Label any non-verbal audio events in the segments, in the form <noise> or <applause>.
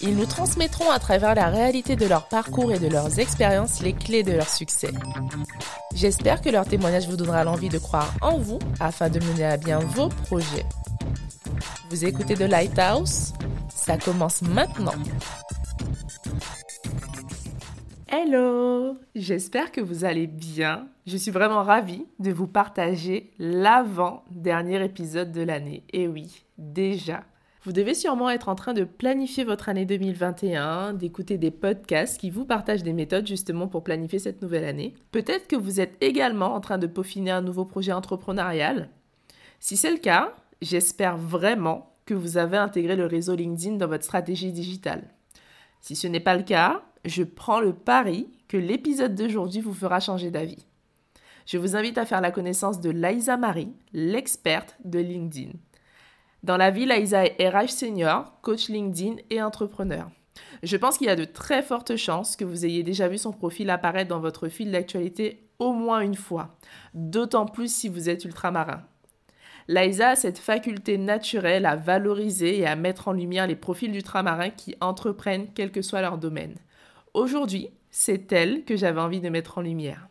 Ils nous transmettront à travers la réalité de leur parcours et de leurs expériences les clés de leur succès. J'espère que leur témoignage vous donnera l'envie de croire en vous afin de mener à bien vos projets. Vous écoutez The Lighthouse? Ça commence maintenant. Hello J'espère que vous allez bien. Je suis vraiment ravie de vous partager l'avant-dernier épisode de l'année. Et oui, déjà. Vous devez sûrement être en train de planifier votre année 2021, d'écouter des podcasts qui vous partagent des méthodes justement pour planifier cette nouvelle année. Peut-être que vous êtes également en train de peaufiner un nouveau projet entrepreneurial. Si c'est le cas, j'espère vraiment que vous avez intégré le réseau LinkedIn dans votre stratégie digitale. Si ce n'est pas le cas, je prends le pari que l'épisode d'aujourd'hui vous fera changer d'avis. Je vous invite à faire la connaissance de Liza Marie, l'experte de LinkedIn. Dans la vie, Liza est RH senior, coach LinkedIn et entrepreneur. Je pense qu'il y a de très fortes chances que vous ayez déjà vu son profil apparaître dans votre fil d'actualité au moins une fois, d'autant plus si vous êtes ultramarin. Liza a cette faculté naturelle à valoriser et à mettre en lumière les profils d'ultramarins qui entreprennent quel que soit leur domaine. Aujourd'hui, c'est elle que j'avais envie de mettre en lumière.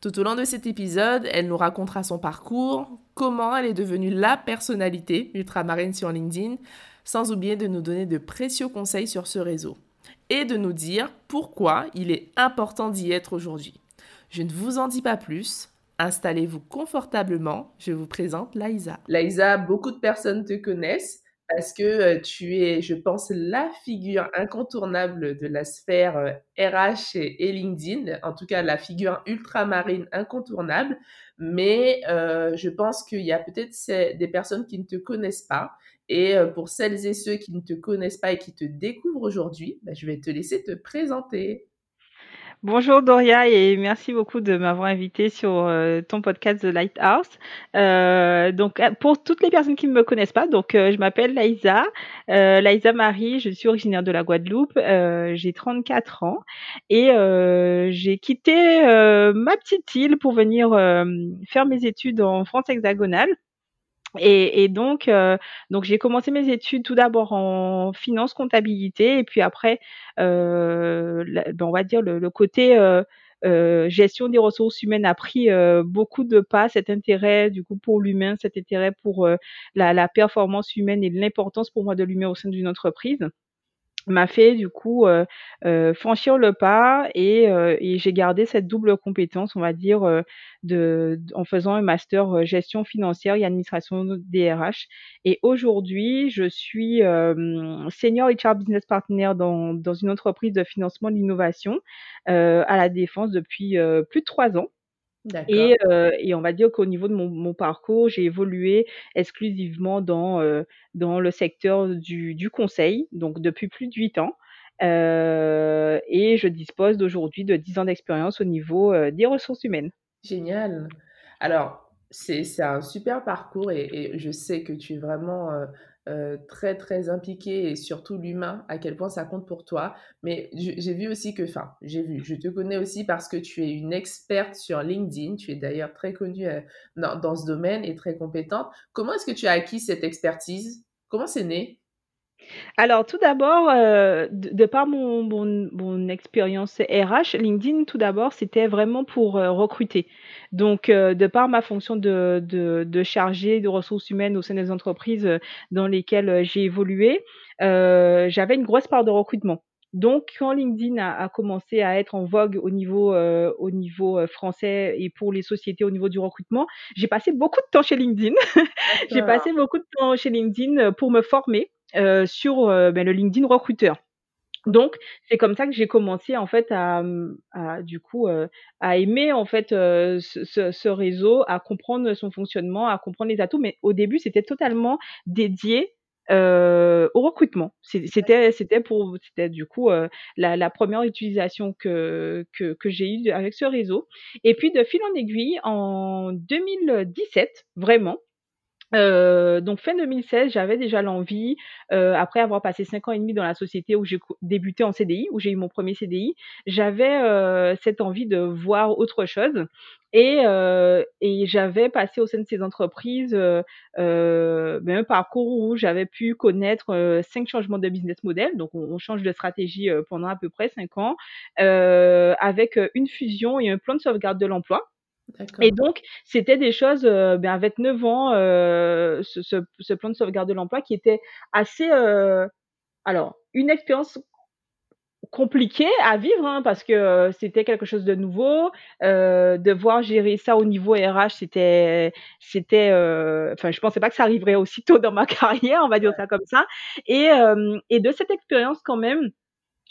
Tout au long de cet épisode, elle nous racontera son parcours, comment elle est devenue la personnalité ultramarine sur LinkedIn, sans oublier de nous donner de précieux conseils sur ce réseau et de nous dire pourquoi il est important d'y être aujourd'hui. Je ne vous en dis pas plus. Installez-vous confortablement. Je vous présente Laïsa. Laïsa, beaucoup de personnes te connaissent parce que euh, tu es, je pense, la figure incontournable de la sphère RH euh, et, LinkedIn, en tout cas la figure ultramarine incontournable. Mais euh, je pense qu'il y a peut-être des personnes qui ne te connaissent pas. Et pour celles et ceux qui ne te connaissent pas et qui te découvrent aujourd'hui, bah, je vais te laisser te présenter. Bonjour Doria et merci beaucoup de m'avoir invité sur euh, ton podcast The Lighthouse. Euh, donc euh, pour toutes les personnes qui ne me connaissent pas, donc je m'appelle Laïsa, Laïsa Marie, je suis originaire de la Guadeloupe, j'ai 34 ans et j'ai quitté ma petite île pour venir faire mes études en France hexagonale. Et, et, donc, euh, donc j'ai commencé mes études tout d'abord en finance comptabilité et puis après, euh, ben, on va dire le, le côté euh, euh, gestion des ressources humaines a pris euh, beaucoup de pas, cet intérêt du coup pour l'humain, cet intérêt pour euh, la, la, performance humaine et l'importance pour moi de l'humain au sein d'une entreprise m'a fait du coup euh, euh, franchir le pas et, euh, et j'ai gardé cette double compétence, on va dire, euh, de, en faisant un master gestion financière et administration DRH. Et aujourd'hui, je suis senior HR business partner dans, dans une entreprise de financement de l'innovation à la défense depuis plus de trois ans. Et, euh, et, on va dire qu'au niveau de mon, mon parcours, j'ai évolué exclusivement dans, euh, dans le secteur du, du, conseil, donc depuis plus de 8 ans. Euh, et je dispose d'aujourd'hui de 10 ans d'expérience au niveau des ressources humaines. Génial. Alors, c'est un super parcours et, et, je sais que tu es vraiment euh, très très impliqué et surtout l'humain, à quel point ça compte pour toi. Mais j'ai vu aussi que, enfin, j'ai vu, je te connais aussi parce que tu es une experte sur LinkedIn, tu es d'ailleurs très connue euh, dans, dans, ce domaine et très compétente. Comment est-ce que tu as acquis cette expertise? Comment c'est né? Alors tout d'abord, euh, de, de, par mon, mon, mon, expérience RH, LinkedIn, tout d'abord, c'était vraiment pour euh, recruter. Donc, euh, de par ma fonction de, de, de chargée de ressources humaines au sein des entreprises dans lesquelles j'ai évolué, j'avais une grosse part de recrutement. Donc, quand LinkedIn a, a, commencé à être en vogue au niveau, au niveau français et pour les sociétés au niveau du recrutement, j'ai passé beaucoup de temps chez LinkedIn. <laughs> j'ai passé beaucoup de temps chez LinkedIn pour me former euh, sur euh, ben, le LinkedIn recruteur. Donc c'est comme ça que j'ai commencé en fait à, à du coup euh, à aimer en fait euh, ce, ce, réseau, à comprendre son fonctionnement, à comprendre les atouts. Mais au début c'était totalement dédié au recrutement. C'était c'était pour c'était du coup la, la, première utilisation que que, que j'ai eue avec ce réseau. Et puis de fil en aiguille, en 2017, vraiment, euh, donc fin 2016, j'avais déjà l'envie, euh, après avoir passé cinq ans et demi dans la société où j'ai débuté en CDI, où j'ai eu mon premier CDI, j'avais euh, cette envie de voir autre chose. Et, euh, et j'avais passé au sein de ces entreprises euh, euh, ben, un parcours où j'avais pu connaître cinq changements de business model. Donc on, on change de stratégie pendant à peu près cinq ans, avec une fusion et un plan de sauvegarde de l'emploi. Et donc, c'était des choses, euh, ben, avec 9 ans, euh, ce, ce, ce, plan de sauvegarde de l'emploi qui était assez, euh, alors, une expérience compliquée à vivre hein, parce que euh, c'était quelque chose de nouveau. Euh, devoir gérer ça au niveau RH, c'était, c'était, euh, enfin, je pensais pas que ça arriverait aussitôt dans ma <laughs> carrière, on va dire ça comme ça. Et, et de cette expérience, quand même,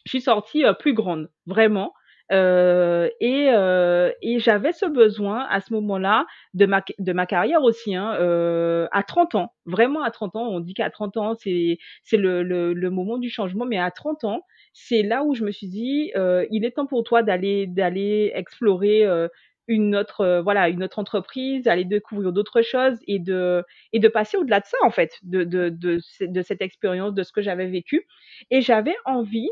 je suis sortie plus grande, vraiment. Euh, et, euh, et j'avais ce besoin à ce moment-là de ma, de ma carrière aussi, hein, euh, à 30 ans, vraiment à 30 ans. On dit qu'à 30 ans, c'est, le, le, le, moment du changement, mais à 30 ans, c'est là où je me suis dit, euh, il est temps pour toi d'aller, d'aller explorer euh, une autre, euh, voilà, une autre entreprise, aller découvrir d'autres choses et de, et de passer au-delà de ça, en fait, de, de, de, de cette expérience, de ce que j'avais vécu. Et j'avais envie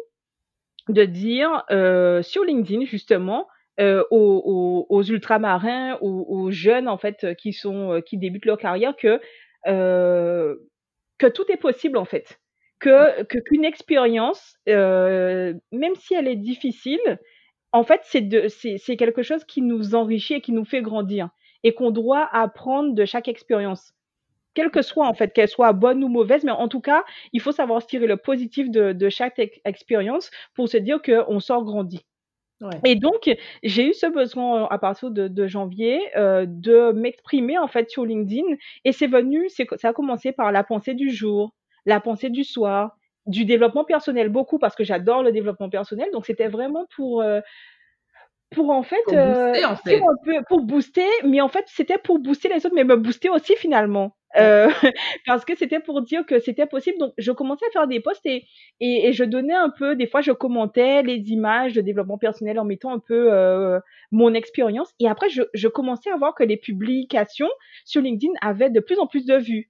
de dire euh, sur LinkedIn justement euh, aux, ultramarins, aux, jeunes en fait qui sont euh, qui débutent leur carrière que tout est possible en fait, que qu'une expérience, même si elle est difficile, en fait c'est c'est quelque chose qui nous enrichit et qui nous fait grandir et qu'on doit apprendre de chaque expérience quelle que soit en fait, qu'elle soit bonne ou mauvaise, mais en tout cas, il faut savoir tirer le positif de, de chaque expérience pour se dire qu'on sort grandi. Ouais. Et donc, j'ai eu ce besoin euh, à partir de, de janvier euh, de m'exprimer en fait sur LinkedIn, et c'est venu, ça a commencé par la pensée du jour, la pensée du soir, du développement personnel beaucoup parce que j'adore le développement personnel, donc c'était vraiment pour euh, pour en fait, pour booster, euh, en fait. Pour, peu, pour, booster, mais en fait c'était pour booster les autres, mais me booster aussi finalement. Euh, <laughs> parce que c'était pour dire que c'était possible. Donc, je commençais à faire des posts et, et, et, je donnais un peu, des fois, je commentais les images de développement personnel en mettant un peu euh, mon expérience. Et après, je, je commençais à voir que les publications sur LinkedIn avaient de plus en plus de vues.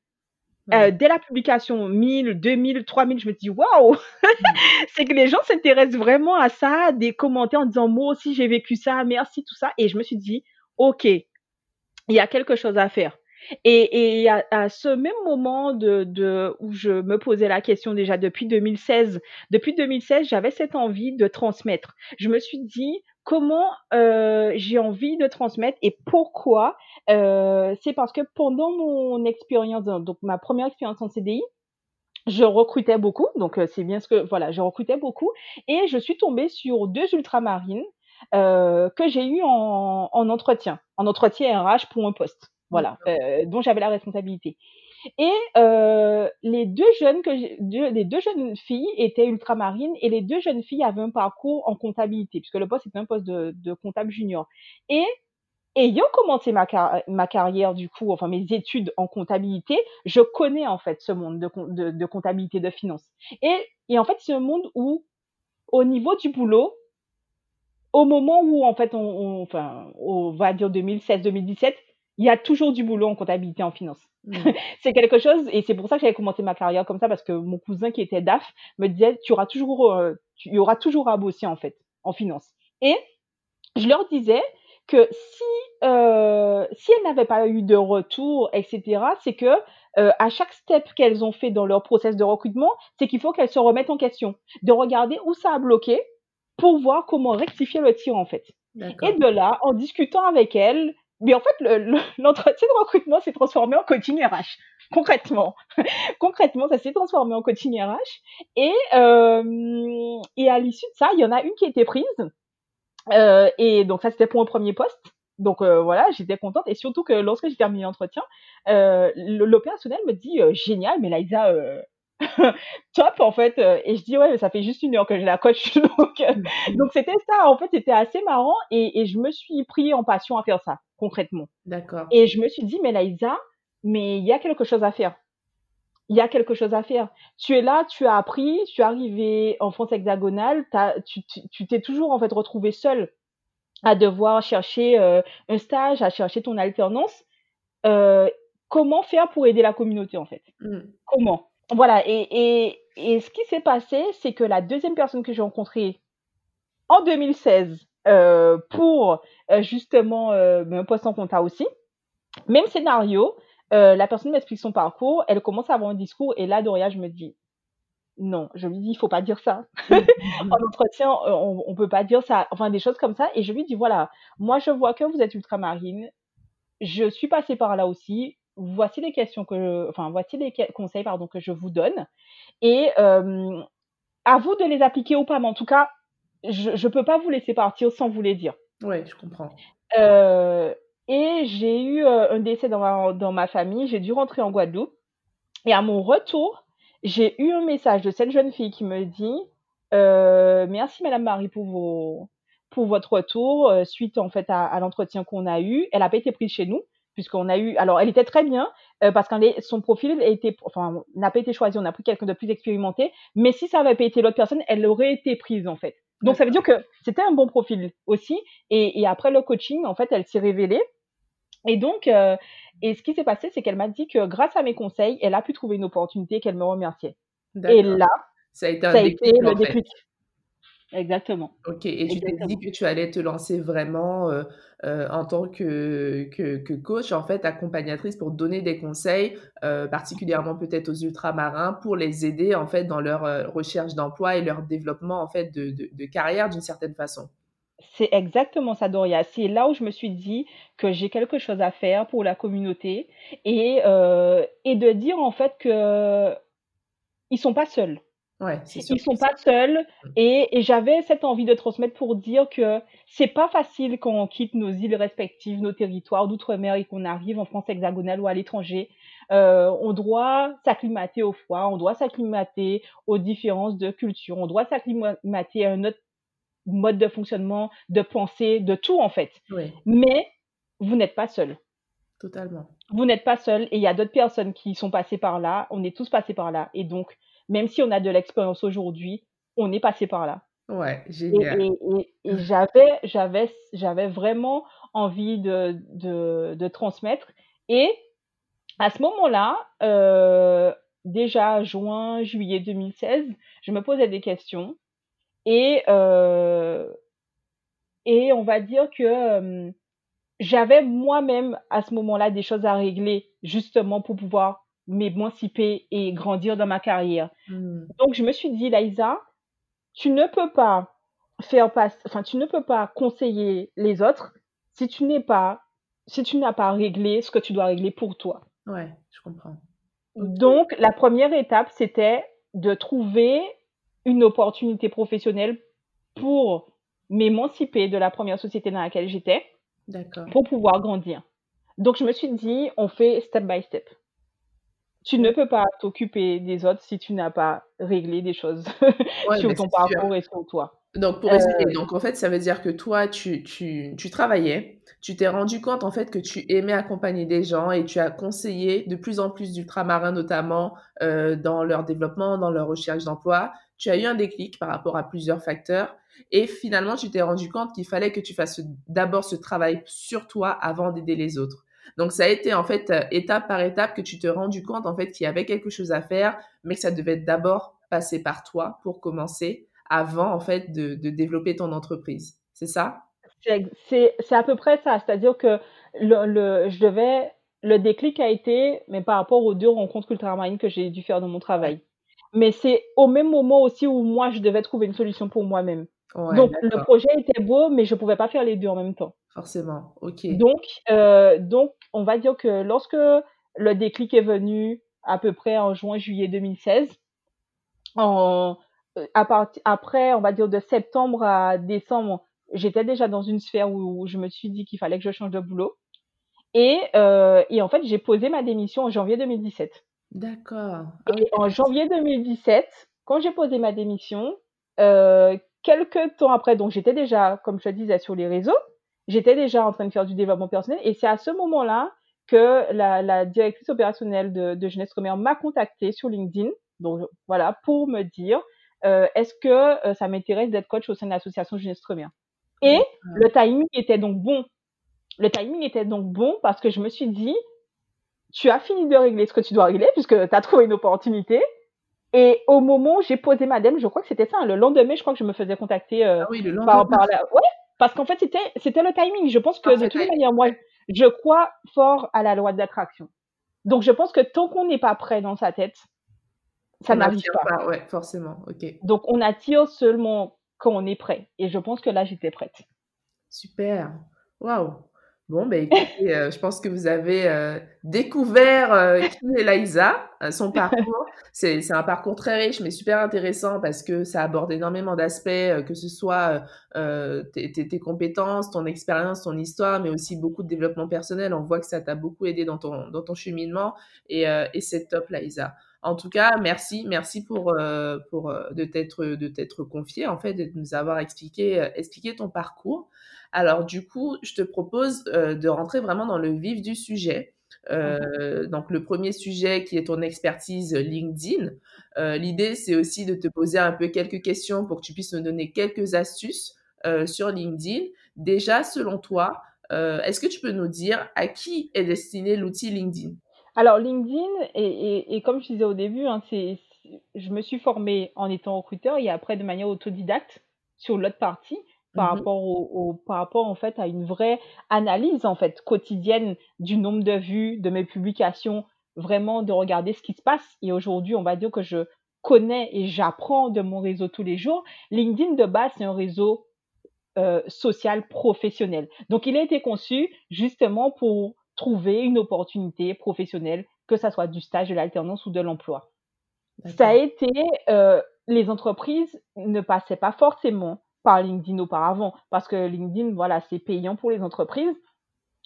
Euh, dès la publication, 1000, 2000, 3000, je me dis waouh, <laughs> c'est que les gens s'intéressent vraiment à ça, des commentaires en disant moi aussi j'ai vécu ça, merci tout ça, et je me suis dit ok, il y a quelque chose à faire. Et, et à, à, ce même moment de, de, où je me posais la question déjà depuis 2016, depuis 2016, j'avais cette envie de transmettre. Je me suis dit comment euh, j'ai envie de transmettre et pourquoi. Euh, c'est parce que pendant mon expérience, donc ma première expérience en CDI, je recrutais beaucoup, donc c'est bien ce que voilà, je recrutais beaucoup et je suis tombée sur deux ultramarines euh, que j'ai eu en, en entretien, en entretien RH pour un poste voilà, euh, dont j'avais la responsabilité. Et euh, les deux jeunes que deux, les deux jeunes filles étaient ultramarines et les deux jeunes filles avaient un parcours en comptabilité puisque le poste était un poste de, de comptable junior. Et ayant commencé ma, ma carrière du coup, enfin mes études en comptabilité, je connais en fait ce monde de, de, de comptabilité de finance. Et, et en fait c'est un monde où au niveau du boulot, au moment où en fait on, on enfin on va dire 2016-2017 il y a toujours du boulot en comptabilité en finance. Mmh. <laughs> c'est quelque chose, et c'est pour ça que j'avais commencé ma carrière comme ça, parce que mon cousin qui était DAF me disait, tu auras toujours, euh, tu, y aura toujours à bosser en fait, en finance. Et je leur disais que si, euh, si elles n'avaient pas eu de retour, etc., c'est que euh, à chaque step qu'elles ont fait dans leur process de recrutement, c'est qu'il faut qu'elles se remettent en question, de regarder où ça a bloqué pour voir comment rectifier le tir en fait. Et de là, en discutant avec elles, mais en fait, <laughs> l'entretien le, de recrutement s'est transformé en coaching RH. Concrètement, <laughs> concrètement, ça s'est transformé en coaching RH. Et, euh, et à l'issue de ça, il y en a une qui a été prise. Euh, et donc ça, c'était pour un premier poste. Donc euh, voilà, j'étais contente. Et surtout que lorsque j'ai terminé l'entretien, euh, l'opérationnel me dit euh, génial, mais euh, <laughs> top en fait euh, et je dis ouais mais ça fait juste une heure que je la coach <laughs> donc euh, mmh. donc c'était ça en fait c'était assez marrant et, et, je me suis pris en passion à faire ça concrètement d'accord et je me suis dit mais Laïsa mais il y a quelque chose à faire il y a quelque chose à faire. Tu es là, tu as appris, tu es arrivé en France hexagonale, tu t'es toujours en fait retrouvé seul à devoir chercher euh, un stage, à chercher ton alternance. Euh, comment faire pour aider la communauté en fait? Mmh. Comment? Voilà. Et, et, ce qui s'est passé, c'est que la deuxième personne que j'ai rencontrée en 2016 euh, pour justement un poste en compta aussi, même scénario, la personne m'explique son parcours, elle commence à avoir un discours et là, Doria, je me dis, non, je lui dis, il faut pas dire ça. <laughs> en entretien, on, on peut pas dire ça. Enfin, des choses comme ça. Et je lui dis, voilà, moi, je vois que vous êtes ultramarine. Je suis passée par là aussi. Voici les questions que, enfin, voici les conseils, pardon, que je vous donne. Et euh, à vous de les appliquer ou pas. Mais en tout cas, je ne peux pas vous laisser partir sans vous les dire. Oui, je comprends. Euh, et j'ai eu un décès dans ma, dans ma famille. J'ai dû rentrer en Guadeloupe. Et à mon retour, j'ai eu un message de cette jeune fille qui me dit euh, Merci Madame Marie pour, vos, pour votre retour euh, suite en fait à, l'entretien qu'on a eu. Elle n'a pas été prise chez nous puisqu'on a eu. Alors elle était très bien euh, parce que son profil a été, enfin n'a pas été choisi. On a pris quelqu'un de plus expérimenté. Mais si ça avait pas été l'autre personne, elle aurait été prise en fait. Donc ça veut dire que c'était un bon profil aussi. Et, et après le coaching, en fait, elle s'est révélée. Et donc, euh, et ce qui s'est passé, c'est qu'elle m'a dit que grâce à mes conseils, elle a pu trouver une opportunité qu'elle me remerciait. Et là, ça a été, un déclic, le déclic. Exactement. Ok, et tu t'es dit que tu allais te lancer vraiment euh, euh, en tant que, que, coach, en fait, accompagnatrice pour donner des conseils, particulièrement peut-être aux ultramarins, pour les aider en fait dans leur recherche d'emploi et leur développement en fait de, de carrière d'une certaine façon. C'est exactement ça, Doria. C'est là où je me suis dit que j'ai quelque chose à faire pour la communauté et, euh, et de dire en fait que ils sont pas seuls. Ouais, Ils sont pas seuls et, et j'avais cette envie de transmettre pour dire que c'est pas facile quand on quitte nos îles respectives, nos territoires d'outre-mer et qu'on arrive en France hexagonale ou à l'étranger. Euh, on doit s'acclimater au froid, on doit s'acclimater aux différences de culture, on doit s'acclimater à un autre mode de fonctionnement, de pensée, de tout en fait. Mais vous n'êtes pas seul. Totalement. Vous n'êtes pas seul et il y a d'autres personnes qui sont passées par là. On est tous passés par là. Et donc, même si on a de l'expérience aujourd'hui, on est passé par là. Ouais, génial. Et, <laughs> j'avais, j'avais, j'avais vraiment envie de, de, transmettre. Et à ce moment-là, euh, déjà juin, juillet 2016, je me posais des questions. Et, euh, et on va dire que j'avais moi-même à ce moment-là des choses à régler justement pour pouvoir m'émanciper et grandir dans ma carrière. Mmh. Donc je me suis dit, Laïsa, tu ne peux pas faire passer, enfin tu ne peux pas conseiller les autres si tu n'es pas, si tu n'as pas réglé ce que tu dois régler pour toi. Ouais, je comprends. Donc la première étape, c'était de trouver une opportunité professionnelle pour m'émanciper de la première société dans laquelle j'étais pour pouvoir grandir. Donc, je me suis dit, on fait step by step. Tu ne peux pas t'occuper des autres si tu n'as pas réglé des choses <laughs> sur ton parcours et sur toi. Donc, pour essayer, euh, donc en fait, ça veut dire que toi, tu, tu, tu travaillais, tu t'es rendu compte en fait que tu aimais accompagner des gens et tu as conseillé de plus en plus d'ultramarins, notamment euh, dans leur développement, dans leur recherche d'emploi. Tu as eu un déclic par rapport à plusieurs facteurs et finalement, tu t'es rendu compte qu'il fallait que tu fasses d'abord ce travail sur toi avant d'aider les autres. Donc, ça a été en fait euh, étape par étape que tu t'es rendu compte en fait qu'il y avait quelque chose à faire, mais que ça devait d'abord passer par toi pour commencer avant en fait de, de développer ton entreprise. C'est ça? C'est à peu près ça. C'est-à-dire que le, le, je devais, le déclic a été, mais par rapport aux deux rencontres ultramarines que j'ai dû faire dans mon travail. Mais c'est au même moment aussi où moi, je devais trouver une solution pour moi-même. donc, le projet était beau, mais je ne pouvais pas faire les deux en même temps. Forcément, ok. Donc, euh, donc, on va dire que lorsque le déclic est venu à peu près en juin-juillet 2016, en, euh, après, on va dire de septembre à décembre, j'étais déjà dans une sphère où, je me suis dit qu'il fallait que je change de boulot. Et, euh, et en fait, j'ai posé ma démission en janvier 2017. D'accord. Et en janvier 2017, quand j'ai posé ma démission, euh, quelques temps après, donc j'étais déjà, comme je te disais, sur les réseaux, j'étais déjà en train de faire du développement personnel. Et c'est à ce moment-là que la, directrice opérationnelle de, de Jeunesse Première m'a contacté sur LinkedIn, donc voilà, pour me dire euh, est-ce que euh, ça m'intéresse d'être coach au sein de l'association Jeunesse Première. Et le timing était donc bon. Le timing était donc bon parce que je me suis dit, tu as fini de régler ce que tu dois régler puisque tu as trouvé une opportunité. Et au moment où j'ai posé ma dème, je crois que c'était ça, hein, le lendemain, je crois que je me faisais contacter euh, ah oui, le par, par la... Ouais, parce qu'en fait, c'était, c'était le timing. Je pense que de toute manière, moi, je crois fort à la loi d'attraction. Donc, je pense que tant qu'on n'est pas prêt dans sa tête, ça n'arrive pas. pas. Ouais, forcément. Ok. Donc, on attire seulement quand on est prêt. Et je pense que là, j'étais prête. Super. Waouh. Bon, ben écoutez, euh, je pense que vous avez euh, découvert euh, qui est Laïsa, son parcours. C'est un parcours très riche, mais super intéressant parce que ça aborde énormément d'aspects, que ce soit tes, tes, compétences, ton expérience, ton histoire, mais aussi beaucoup de développement personnel. On voit que ça t'a beaucoup aidé dans ton, dans ton cheminement et, et c'est top, Laïsa. En tout cas, merci, merci pour, pour de t'être de t'être confié, en fait, de nous avoir expliqué, expliqué ton parcours. Alors du coup, je te propose euh, de rentrer vraiment dans le vif du sujet. Euh, donc le premier sujet qui est ton expertise LinkedIn. Euh, l'idée, c'est aussi de te poser un peu quelques questions pour que tu puisses nous donner quelques astuces sur LinkedIn. Déjà, selon toi, est-ce que tu peux nous dire à qui est destiné l'outil LinkedIn? Alors LinkedIn, et, comme je disais au début, hein, c'est, je me suis formée en étant recruteur et après de manière autodidacte sur l'autre partie par mmh rapport au, par rapport en fait à une vraie analyse en fait quotidienne du nombre de vues de mes publications, vraiment de regarder ce qui se passe. Et aujourd'hui, on va dire que je connais et j'apprends de mon réseau tous les jours. LinkedIn de base, c'est un réseau euh, social professionnel. Donc, il a été conçu justement pour trouver une opportunité professionnelle, que ça soit du stage, de l'alternance ou de l'emploi. Ça a été, euh, les entreprises ne passaient pas forcément par LinkedIn auparavant, parce que LinkedIn, voilà, c'est payant pour les entreprises.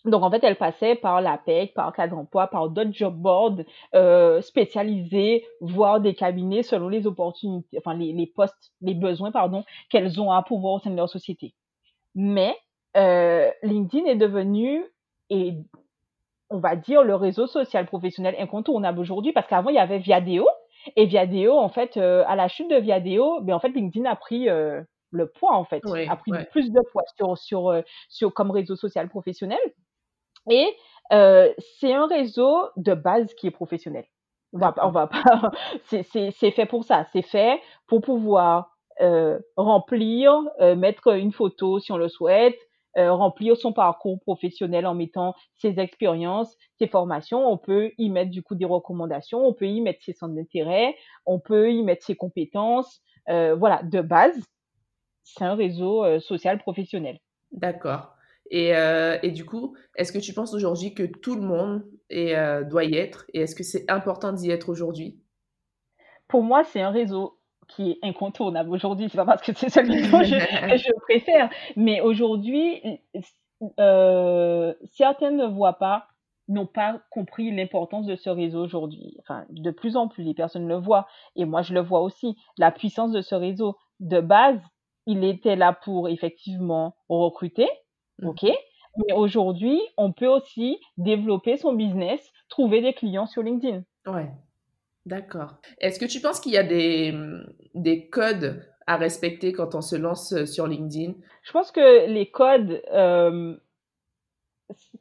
Donc, en fait, elle passait par la PEC, par Cadre Emploi, par d'autres job boards euh, spécialisés, voire des cabinets selon les opportunités, enfin, les, les postes, les besoins, pardon, qu'elles ont à pouvoir au sein de leur société. Mais euh, LinkedIn est devenu, et on va dire, le réseau social professionnel incontournable aujourd'hui, parce qu'avant, il y avait Viadeo, et Viadeo, en fait, euh, à la chute de Viadeo, ben, en fait, LinkedIn a pris le poids en fait, a pris plus de poids sur, sur, euh, sur, comme réseau social professionnel. Et euh, c'est un réseau de base qui est professionnel. On va, on va pas, <laughs> c'est fait pour ça. C'est fait pour pouvoir euh, remplir, mettre une photo si on le souhaite, remplir son parcours professionnel en mettant ses expériences, ses formations. On peut y mettre du coup des recommandations, on peut y mettre ses centres d'intérêt, on peut y mettre ses compétences. voilà, de base, c'est un réseau euh, social professionnel. D'accord. Et, euh, et, du coup, est-ce que tu penses aujourd'hui que tout le monde euh, doit y être Et est-ce que c'est important d'y être aujourd'hui? Pour moi, c'est un réseau qui est incontournable aujourd'hui. C'est pas parce que c'est celui <laughs> que je, préfère, mais aujourd'hui, certains ne voient pas, n'ont pas compris l'importance de ce réseau aujourd'hui. Enfin, de plus en plus, les personnes le voient, et moi je le vois aussi. La puissance de ce réseau. De base, il était là pour effectivement recruter, mmh. ok Mais aujourd'hui, on peut aussi développer son business, trouver des clients sur LinkedIn. Ouais, d'accord. Est-ce que tu penses qu'il y a des, des codes à respecter quand on se lance euh, sur LinkedIn? Je pense que les codes, euh,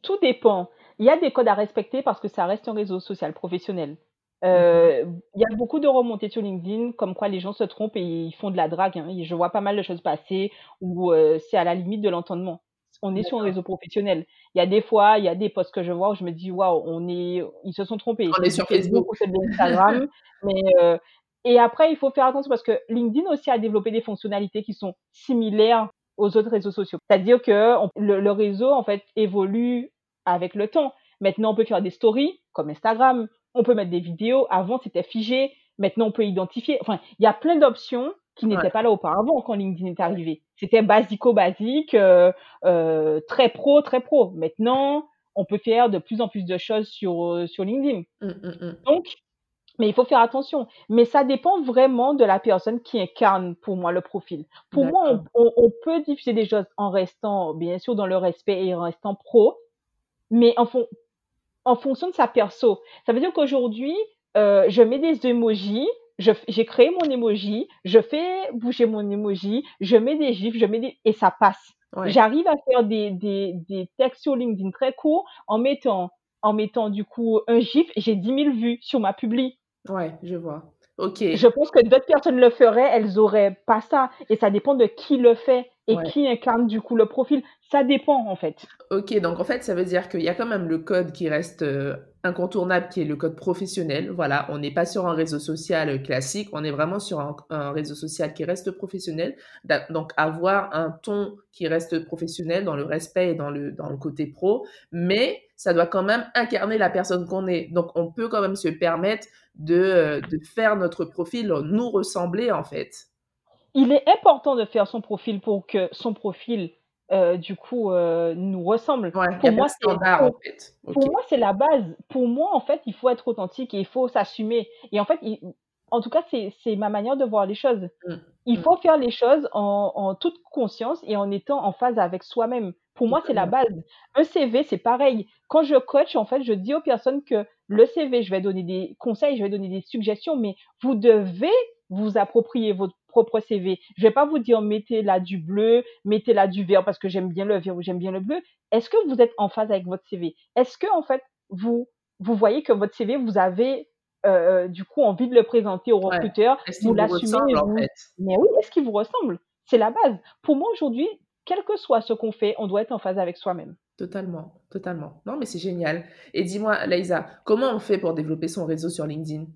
tout dépend. Il y a des codes à respecter parce que ça reste un réseau social professionnel. Euh, il y a beaucoup de remontées sur LinkedIn, comme quoi les gens se trompent et ils font de la drague. Hein. Je vois pas mal de choses passer où euh, c'est à la limite de l'entendement. On est sur un réseau professionnel. Il y a des fois, il y a des posts que je vois où je me dis waouh, on est, ils se sont trompés. On est sur Facebook ou c'est Instagram. <laughs> mais euh, et après, il faut faire attention parce que LinkedIn aussi a développé des fonctionnalités qui sont similaires aux autres réseaux sociaux. C'est-à-dire que le, le réseau en fait évolue avec le temps. Maintenant, on peut faire des stories comme Instagram, on peut mettre des vidéos. Avant, c'était figé. Maintenant, on peut identifier. Enfin, il y a plein d'options qui n'étaient pas là auparavant quand LinkedIn est arrivé. C'était basico-basique, euh, euh, très pro, très pro. Maintenant, on peut faire de plus en plus de choses sur, euh, sur LinkedIn. Mmh, mmh, mmh. Donc, mais il faut faire attention. Mais ça dépend vraiment de la personne qui incarne pour moi le profil. Pour moi, on, on, peut diffuser des choses en restant, bien sûr, dans le respect et en restant pro. Mais en fond, en fonction de sa perso. Ça veut dire qu'aujourd'hui, euh, je mets des emojis, j'ai créé mon emoji, je fais bouger mon emoji, je mets des gifs, je mets des, et ça passe. J'arrive à faire des, des, des textes sur LinkedIn très courts en mettant, en mettant du coup un gif. J'ai 10 000 vues sur ma publi. Ouais, je vois. Je pense que d'autres personnes le feraient, elles auraient pas ça. Et ça dépend de qui le fait et qui incarne du coup le profil. Ça dépend en fait. Ok, donc en fait, ça veut dire qu'il y a quand même le code qui reste euh, incontournable, qui est le code professionnel. Voilà, on n'est pas sur un réseau social classique, on est vraiment sur un, réseau social qui reste professionnel. Donc avoir un ton qui reste professionnel dans le respect et dans le, dans le côté pro, mais ça doit quand même incarner la personne qu'on est. Donc on peut quand même se permettre de, euh, de faire notre profil nous ressembler en fait. Il est important de faire son profil pour que son profil euh, du coup euh, nous ressemble. pour moi, c'est en fait. pour moi c'est la base. Pour moi en fait, il faut être authentique et il faut s'assumer. Et en fait, en tout cas, c'est ma manière de voir les choses. Mmh. Il mmh. faut faire les choses en, en, toute conscience et en étant en phase avec soi-même. Pour moi, c'est la base. Un CV, c'est pareil. Quand je coach, en fait, je dis aux personnes que le CV, je vais donner des conseils, je vais donner des suggestions, mais vous devez vous approprier votre propre CV. Je vais pas vous dire mettez là du bleu, mettez là du vert parce que j'aime bien le vert ou j'aime bien le bleu. Est-ce que vous êtes en phase avec votre CV Est-ce que en fait vous vous voyez que votre CV vous avez euh, du coup envie de le présenter au recruteur, vous l'assumez en fait? Mais oui, est-ce qu'il vous ressemble? C'est la base. Pour moi aujourd'hui, quel que soit ce qu'on fait, on doit être en phase avec soi-même. Totalement, totalement. Non, mais c'est génial. Et dis-moi, Laïsa, comment on fait pour développer son réseau sur LinkedIn?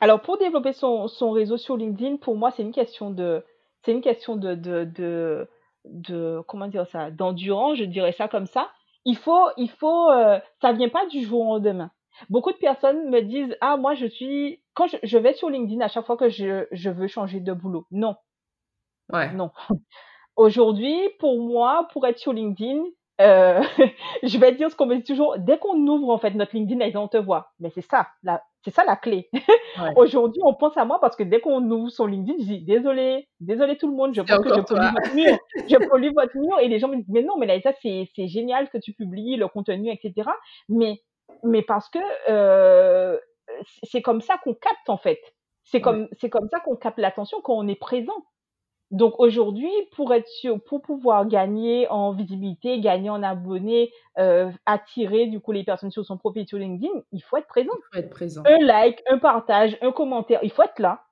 Alors, pour développer son, réseau sur LinkedIn, pour moi, c'est une question de, c'est une question de, de, de, comment dire ça, d'endurance, je dirais ça comme ça. Il faut, il faut, euh, ça vient pas du jour au lendemain. Beaucoup de personnes me disent, ah, moi, je suis, quand je, je vais sur LinkedIn à chaque fois que je, je veux changer de boulot. Non. Ouais. Non. <laughs> Aujourd'hui, pour moi, pour être sur LinkedIn, euh, <laughs> je vais dire ce qu'on me dit toujours. Dès qu'on ouvre en fait notre LinkedIn, on te voit. Mais c'est ça, la, c'est ça la clé. <laughs> Aujourd'hui, on pense à moi parce que dès qu'on ouvre son LinkedIn, je dis désolé, désolé tout le monde, je pense que je pollue votre mur. je pollue votre mur et les gens me disent mais non, mais là ça c'est c'est génial ce que tu publies, le contenu, etc. Mais mais parce que euh, c'est comme ça qu'on capte en fait. C'est comme c'est comme ça qu'on capte l'attention quand on est présent. Donc aujourd'hui, pour être sûr, pour pouvoir gagner en visibilité, gagner en abonnés, euh, attirer du coup les personnes sur son profil sur LinkedIn, il faut être présent. Il faut être présent. Un like, un partage, un commentaire, il faut être là.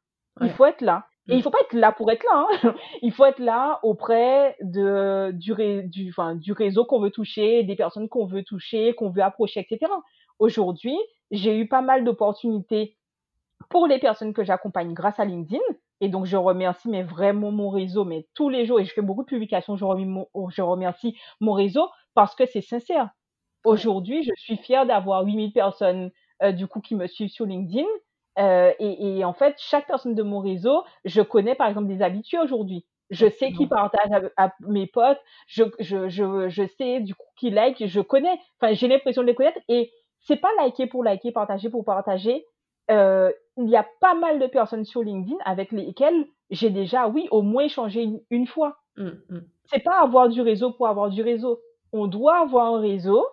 Il faut être là. Et il mm. faut pas être là pour être là. Hein. <laughs> Il faut être là auprès de, du, du, enfin, du réseau qu'on veut toucher, des personnes qu'on veut toucher, qu'on veut approcher, etc. Aujourd'hui, j'ai eu pas mal d'opportunités pour les personnes que j'accompagne grâce à LinkedIn. Et donc, je remercie mais vraiment mon réseau, mais tous les jours, et je fais beaucoup de publications, je, remercie mon, réseau parce que c'est sincère. Aujourd'hui, je suis fière d'avoir 8000 personnes euh, du coup qui me suivent sur LinkedIn. Euh, et, en fait, chaque personne de mon réseau, je connais par exemple des habitués aujourd'hui. Je sais qui partage à, mes potes, je, je, je, je, sais du coup qui like, je connais, enfin j'ai l'impression de les connaître et c'est pas liker pour liker, partager pour partager, euh, il y a pas mal de personnes sur LinkedIn avec lesquelles j'ai déjà, oui, au moins échangé une, fois. Ce mmh, mmh. C'est pas avoir du réseau pour avoir du réseau. On doit avoir un réseau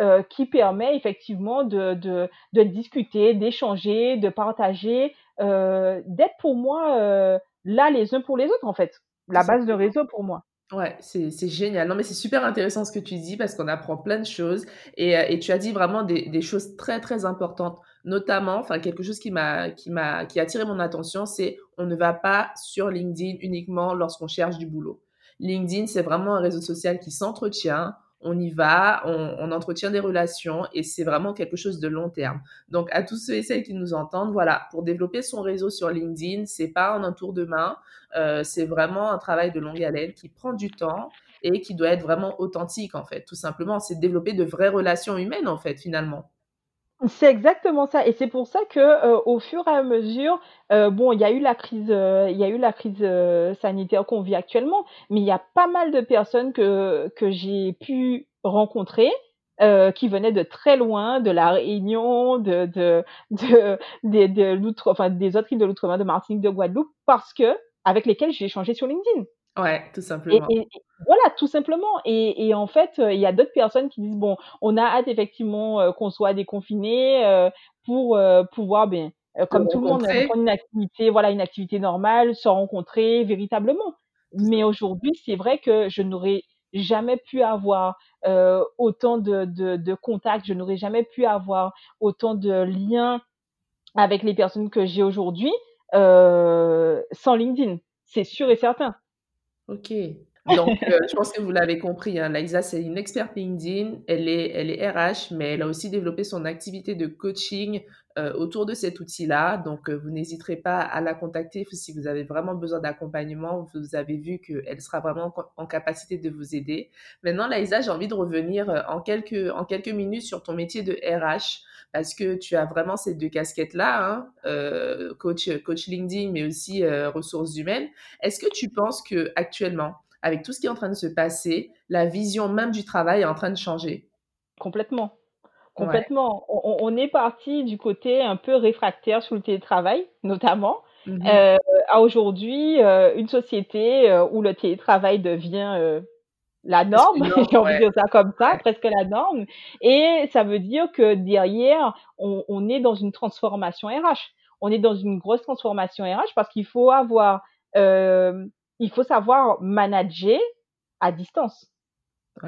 euh, qui permet effectivement de, de, de discuter, d'échanger, de partager, euh, d'être pour moi là les uns pour les autres en fait. La base de réseau pour moi. Ouais, c'est génial. Non, mais c'est super intéressant ce que tu dis parce qu'on apprend plein de choses et, et tu as dit vraiment des, des, choses très très importantes notamment, enfin quelque chose qui m'a qui m'a qui a attiré mon attention, c'est on ne va pas sur LinkedIn uniquement lorsqu'on cherche du boulot. LinkedIn, c'est vraiment un réseau social qui s'entretient. On y va, on, entretient des relations et c'est vraiment quelque chose de long terme. Donc à tous ceux et celles qui nous entendent, voilà, pour développer son réseau sur LinkedIn, c'est pas en un tour de main, euh, c'est vraiment un travail de longue haleine qui prend du temps et qui doit être vraiment authentique en fait. Tout simplement, c'est développer de vraies relations humaines en fait finalement. C'est exactement ça et c'est pour ça que, euh, au fur et à mesure, euh, bon, il y a eu la crise, euh, il y a eu la crise, sanitaire qu'on vit actuellement, mais il y a pas mal de personnes que que j'ai pu rencontrer, qui venaient de très loin, de La Réunion, de de de des de l'outre enfin des autres îles de l'outre-mer, de Martinique, de Guadeloupe, parce que avec lesquels j'ai échangé sur LinkedIn. Ouais, tout simplement. Et Voilà, tout simplement. Et, et en fait, il y a d'autres personnes qui disent bon, on a hâte effectivement qu'on soit déconfiné pour pouvoir ben, comme tout le monde, reprendre une activité, voilà, une activité normale, se rencontrer véritablement. Mais aujourd'hui, c'est vrai que je n'aurais jamais pu avoir euh, autant de, de, de, contacts, je n'aurais jamais pu avoir autant de liens avec les personnes que j'ai aujourd'hui euh, sans LinkedIn. C'est sûr et certain. Ok. Donc, <laughs> euh, je pense que vous l'avez compris, hein, Liza, c'est une experte LinkedIn. Elle est, elle est RH, mais elle a aussi développé son activité de coaching euh, autour de cet outil-là. Donc, euh, vous n'hésiterez pas à la contacter si vous avez vraiment besoin d'accompagnement. Vous avez vu qu'elle sera vraiment en capacité de vous aider. Maintenant, Liza, j'ai envie de revenir en quelques, en quelques minutes sur ton métier de RH parce que tu as vraiment ces deux casquettes-là, hein, coach, coach LinkedIn, mais aussi ressources humaines. Est-ce que tu penses que actuellement, avec tout ce qui est en train de se passer, la vision même du travail est en train de changer. Complètement. Complètement. On, est parti du côté un peu réfractaire sur le télétravail, notamment, mmh euh, à aujourd'hui euh, une société euh, où le télétravail devient la norme, j'ai envie de dire ça comme ça, presque la norme. Et ça veut dire que derrière, on, on, est dans une transformation RH. On est dans une grosse transformation RH parce qu'il faut avoir il faut savoir manager à distance.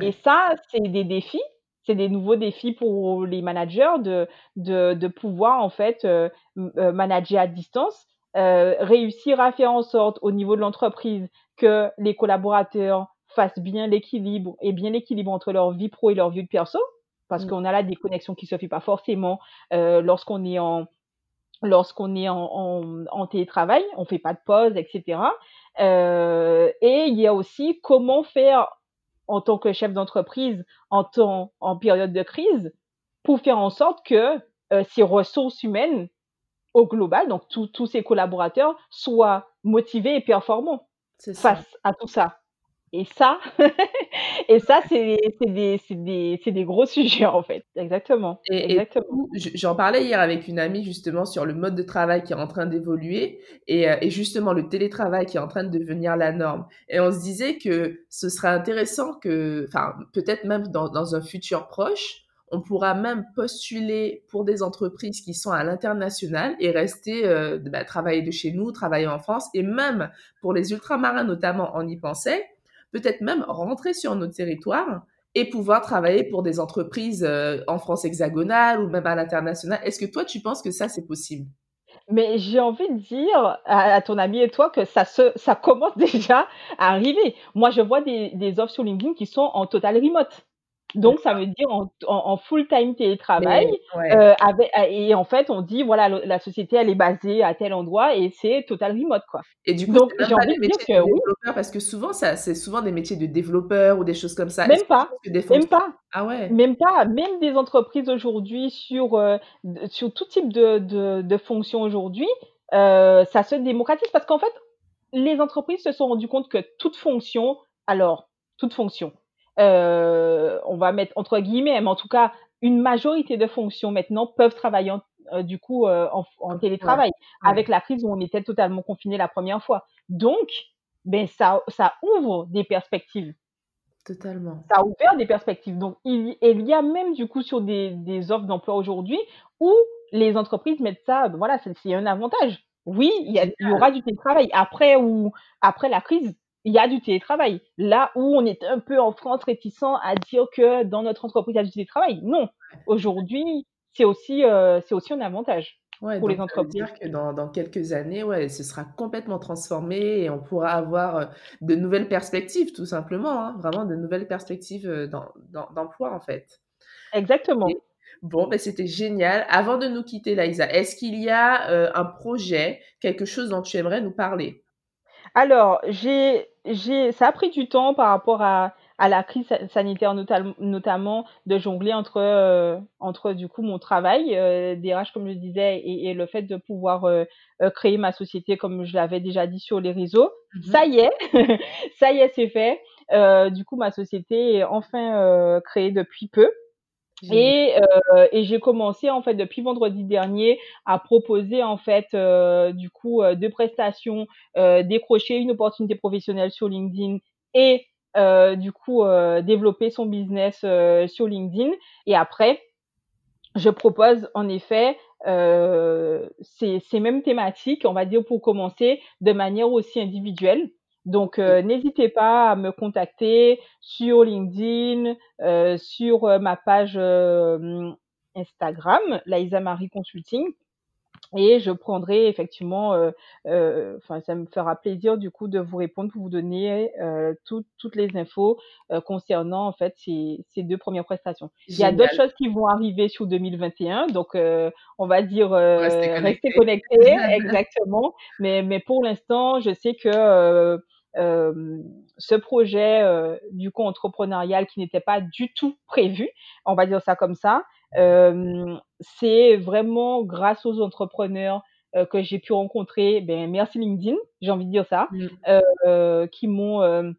Et ça, c'est des défis, c'est des nouveaux défis pour les managers de, de, de pouvoir en fait euh, euh, manager à distance, euh, réussir à faire en sorte au niveau de l'entreprise que les collaborateurs fassent bien l'équilibre et bien l'équilibre entre leur vie pro et leur vie de perso, parce mmh. qu'on a là des connexions qui se font pas forcément lorsqu'on est en lorsqu'on est en, en, en, télétravail, on fait pas de pause, etc. Euh, et il y a aussi comment faire en tant que chef d'entreprise en temps, en période de crise, pour faire en sorte que euh, ces ressources humaines au global, donc tous ces collaborateurs, soient motivés et performants face à tout ça. Et ça, <laughs> et ça, c'est des, des, des, gros <laughs> sujets en fait. Exactement. Et, j'en parlais hier avec une amie justement sur le mode de travail qui est en train d'évoluer et, euh, et, justement le télétravail qui est en train de devenir la norme. Et on se disait que ce serait intéressant que, enfin, peut-être même dans, dans un futur proche, on pourra même postuler pour des entreprises qui sont à l'international et rester euh, bah, travailler de chez nous, travailler en France et même pour les ultramarins notamment, on y pensait peut-être même rentrer sur notre territoire et pouvoir travailler pour des entreprises euh, en France hexagonale ou même à l'international. Est-ce que toi, tu penses que ça, c'est possible? Mais j'ai envie de dire à, ton ami et toi que ça se, commence <laughs> déjà à arriver. Moi, je vois des, des offres sur LinkedIn qui sont en total remote. Donc, ça veut dire en, en, full-time télétravail. Euh, avec, et en fait, on dit, voilà, la société, elle est basée à tel endroit et c'est total remote, quoi. Et du coup, Donc, j'ai envie de dire que oui. Parce que souvent, ça, c'est souvent des métiers de développeurs ou des choses comme ça. Même pas. Même pas. Ah ouais. Même pas. Même des entreprises aujourd'hui sur, euh, sur tout type de, de, de fonctions aujourd'hui, euh, ça se démocratise parce qu'en fait, les entreprises se sont rendues compte que toute fonction, alors, toute fonction, euh, on va mettre entre guillemets, mais en tout cas, une majorité de fonctions maintenant peuvent travailler euh, du coup euh, en, télétravail. Avec la crise où on était totalement confiné la première fois. Donc, ben ça, ça ouvre des perspectives. Totalement. Ça a ouvert des perspectives. Donc, il, il y a même du coup sur des, des offres d'emploi aujourd'hui où les entreprises mettent ça, ben voilà, c'est un avantage. Oui, il y, il y, aura du télétravail après ou après la crise il y a du télétravail. Là où on est un peu en France réticent à dire que dans notre entreprise, il y a du télétravail. Non. Aujourd'hui, c'est aussi, euh, c'est aussi un avantage pour les entreprises. Ça veut dire que dans, dans, quelques années, ouais, ce sera complètement transformé et on pourra avoir euh, de nouvelles perspectives, tout simplement. Hein, vraiment de nouvelles perspectives euh, d'emploi, en fait. Exactement. Bon, ben c'était génial. Avant de nous quitter, Laïsa, est-ce qu'il y a un projet, quelque chose dont tu aimerais nous parler? Alors, j'ai, j'ai, ça a pris du temps par rapport à, à la crise sanitaire notamment de jongler entre euh, entre du coup mon travail euh, DRH comme je disais et, et le fait de pouvoir euh, euh, créer ma société comme je l'avais déjà dit sur les réseaux. Mmh ça y est <laughs> ça y est c'est fait. Du coup ma société est enfin créée depuis peu et, euh, et j'ai commencé en fait depuis vendredi dernier à proposer en fait euh, du coup euh, deux prestations, euh, décrocher une opportunité professionnelle sur LinkedIn et du coup développer son business sur LinkedIn. Et après, je propose en effet ces, ces, mêmes thématiques, on va dire pour commencer, de manière aussi individuelle. Donc, euh, n'hésitez pas à me contacter sur LinkedIn, euh, sur euh, ma page Instagram, Laïsa Marie Consulting. Et je prendrai effectivement, euh, euh, enfin, ça me fera plaisir du coup de vous répondre pour vous donner euh, tout, toutes les infos euh, concernant en fait ces, ces deux premières prestations. Il y a d'autres choses qui vont arriver sur 2021, donc euh, on va dire rester connecté, connecté <laughs> exactement. Mais, mais pour l'instant, je sais que ce projet du coup entrepreneurial qui n'était pas du tout prévu, on va dire ça comme ça, euh, c'est vraiment grâce aux entrepreneurs euh, que j'ai pu rencontrer. Ben, merci LinkedIn, j'ai envie de dire ça, euh, qui m'ont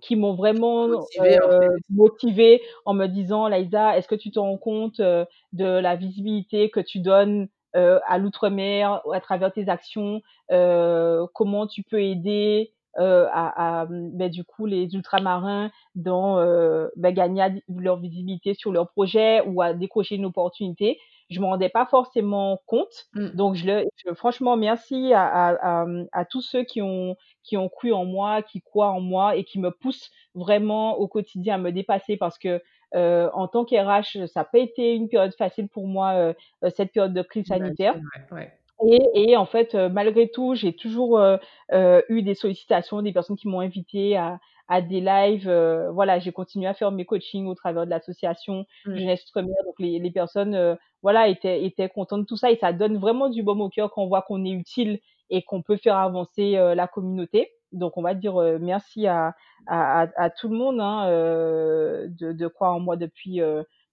qui m'ont vraiment motivé, euh, en, motivé en me disant Laïsa, est-ce que tu te rends compte euh, de la visibilité que tu donnes euh, à l'outre-mer à travers tes actions Comment tu peux aider euh, à, à ben, du coup les ultramarins dans euh, ben, gagner leur visibilité sur leur projet ou à décrocher une opportunité. Je me rendais pas forcément compte, mmh. donc je le, je, franchement merci à, à, à, tous ceux qui ont qui ont cru en moi, qui croient en moi et qui me poussent vraiment au quotidien à me dépasser parce que euh, en tant qu'RH, ça n'a pas été une période facile pour moi euh, cette période de crise sanitaire. Ouais. Et, et, en fait, euh, malgré tout, j'ai toujours euh, euh, eu des sollicitations, des personnes qui m'ont invité à, à des lives. Euh, voilà, j'ai continué à faire mes coachings au travers de l'association mmh. Jeunesse Outre-mer. Donc les, les personnes, euh, voilà, étaient, étaient contentes de tout ça et ça donne vraiment du baume au cœur quand on voit qu'on est utile et qu'on peut faire avancer la communauté. Donc on va dire merci à, à, à, tout le monde hein, de, de croire en moi depuis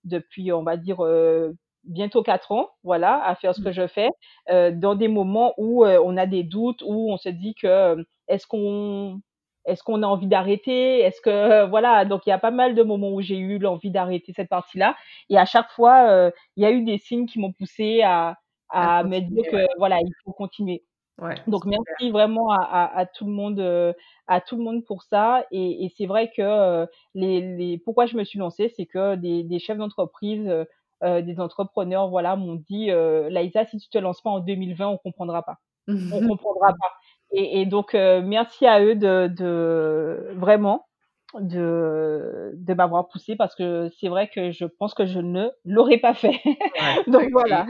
depuis on va dire bientôt quatre ans, voilà, à faire ce que mmh. je fais, euh, dans des moments où euh, on a des doutes, où on se dit que euh, est-ce qu'on est-ce qu'on a envie d'arrêter Est-ce que <laughs> voilà Donc il y a pas mal de moments où j'ai eu l'envie d'arrêter cette partie-là, et à chaque fois, il y a eu des signes qui m'ont poussé à, à, à me dire que ouais. voilà, il faut continuer. Ouais, Donc merci vraiment à, à, à, tout le monde, à tout le monde pour ça. Et, et c'est vrai que les, les, pourquoi je me suis lancée, c'est que des, des chefs d'entreprise euh, des entrepreneurs, voilà, m'ont dit euh, Laïsa, si tu te lances pas en 2020, on comprendra pas. <laughs> on comprendra pas. Et, et donc, euh, merci à eux de, de vraiment de, de m'avoir poussé parce que c'est vrai que je pense que je ne l'aurais pas fait. Ouais, <laughs> donc voilà.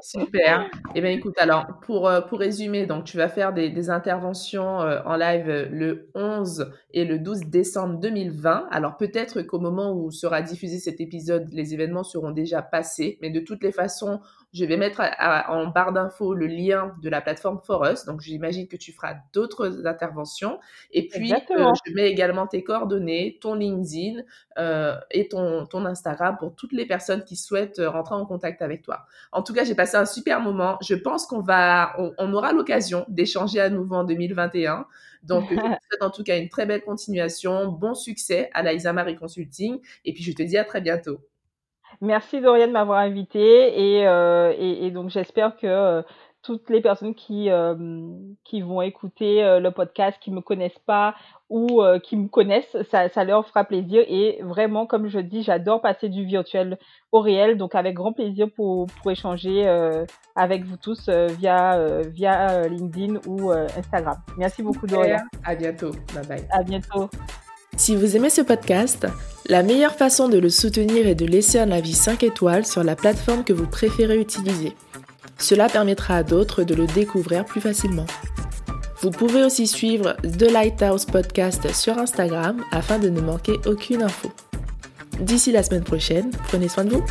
Super. Eh bien écoute, alors pour, euh, pour résumer, donc tu vas faire des, des interventions euh, en live euh, le 11 et le 12 décembre 2020. Alors peut-être qu'au moment où sera diffusé cet épisode, les événements seront déjà passés, mais de toutes les façons, je vais mettre à, à, en barre d'infos le lien de la plateforme Forus. Donc, j'imagine que tu feras d'autres interventions. Et puis, euh, je mets également tes coordonnées, ton LinkedIn euh, et ton, ton Instagram pour toutes les personnes qui souhaitent euh, rentrer en contact avec toi. En tout cas, j'ai passé un super moment. Je pense qu'on va, on, on aura l'occasion d'échanger à nouveau en 2021. Donc, je te <laughs> souhaite en tout cas une très belle continuation, bon succès à la Isa Marie Consulting. Et puis, je te dis à très bientôt. Merci Dorian de m'avoir invité et, euh, et, et, donc j'espère que euh, toutes les personnes qui, euh, qui vont écouter le podcast, qui me connaissent pas ou qui me connaissent, ça, ça, leur fera plaisir. Et vraiment, comme je dis, j'adore passer du virtuel au réel, donc avec grand plaisir pour, pour échanger avec vous tous via, via LinkedIn ou Instagram. Merci beaucoup Dorian. À bientôt. Bye bye. À bientôt. Si vous aimez ce podcast, la meilleure façon de le soutenir est de laisser un avis 5 étoiles sur la plateforme que vous préférez utiliser. Cela permettra à d'autres de le découvrir plus facilement. Vous pouvez aussi suivre The Lighthouse Podcast sur Instagram afin de ne manquer aucune info. D'ici la semaine prochaine, prenez soin de vous.